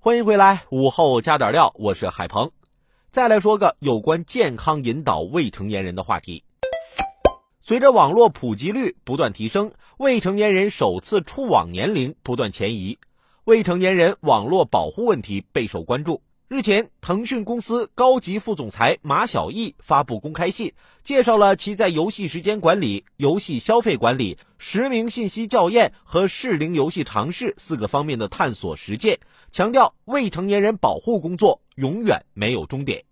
欢迎回来，午后加点料，我是海鹏。再来说个有关健康引导未成年人的话题。随着网络普及率不断提升，未成年人首次触网年龄不断前移，未成年人网络保护问题备受关注。日前，腾讯公司高级副总裁马晓毅发布公开信，介绍了其在游戏时间管理、游戏消费管理、实名信息校验和适龄游戏尝试四个方面的探索实践，强调未成年人保护工作永远没有终点。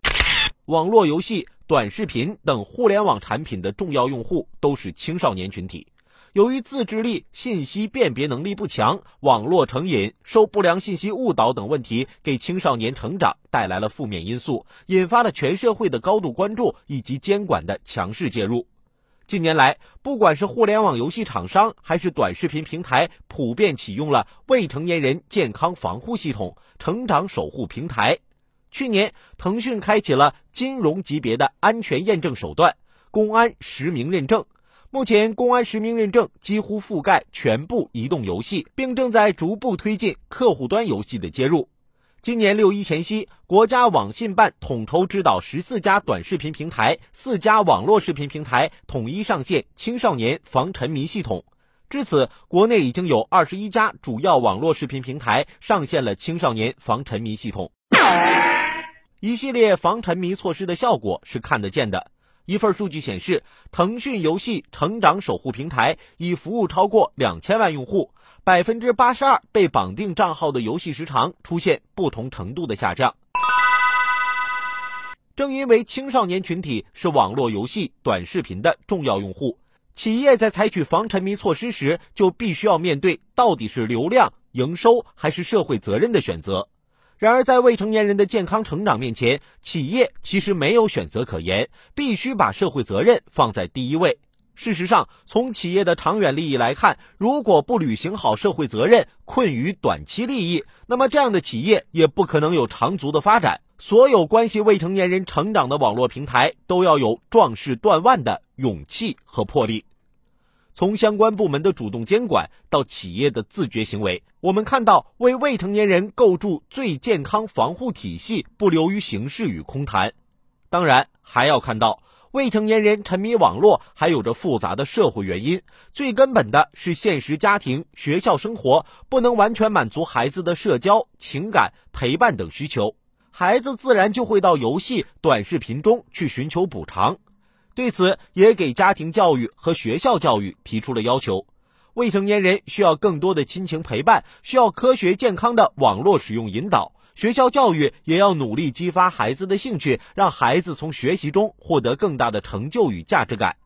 网络游戏、短视频等互联网产品的重要用户都是青少年群体。由于自制力、信息辨别能力不强，网络成瘾、受不良信息误导等问题，给青少年成长带来了负面因素，引发了全社会的高度关注以及监管的强势介入。近年来，不管是互联网游戏厂商还是短视频平台，普遍启用了未成年人健康防护系统——成长守护平台。去年，腾讯开启了金融级别的安全验证手段——公安实名认证。目前，公安实名认证几乎覆盖全部移动游戏，并正在逐步推进客户端游戏的接入。今年六一前夕，国家网信办统筹指导十四家短视频平台、四家网络视频平台统一上线青少年防沉迷系统。至此，国内已经有二十一家主要网络视频平台上线了青少年防沉迷系统。一系列防沉迷措施的效果是看得见的。一份数据显示，腾讯游戏成长守护平台已服务超过两千万用户，百分之八十二被绑定账号的游戏时长出现不同程度的下降。正因为青少年群体是网络游戏、短视频的重要用户，企业在采取防沉迷措施时，就必须要面对到底是流量、营收还是社会责任的选择。然而，在未成年人的健康成长面前，企业其实没有选择可言，必须把社会责任放在第一位。事实上，从企业的长远利益来看，如果不履行好社会责任，困于短期利益，那么这样的企业也不可能有长足的发展。所有关系未成年人成长的网络平台，都要有壮士断腕的勇气和魄力。从相关部门的主动监管到企业的自觉行为，我们看到为未成年人构筑最健康防护体系不流于形式与空谈。当然，还要看到未成年人沉迷网络还有着复杂的社会原因，最根本的是现实家庭、学校生活不能完全满足孩子的社交、情感、陪伴等需求，孩子自然就会到游戏、短视频中去寻求补偿。对此，也给家庭教育和学校教育提出了要求。未成年人需要更多的亲情陪伴，需要科学健康的网络使用引导。学校教育也要努力激发孩子的兴趣，让孩子从学习中获得更大的成就与价值感。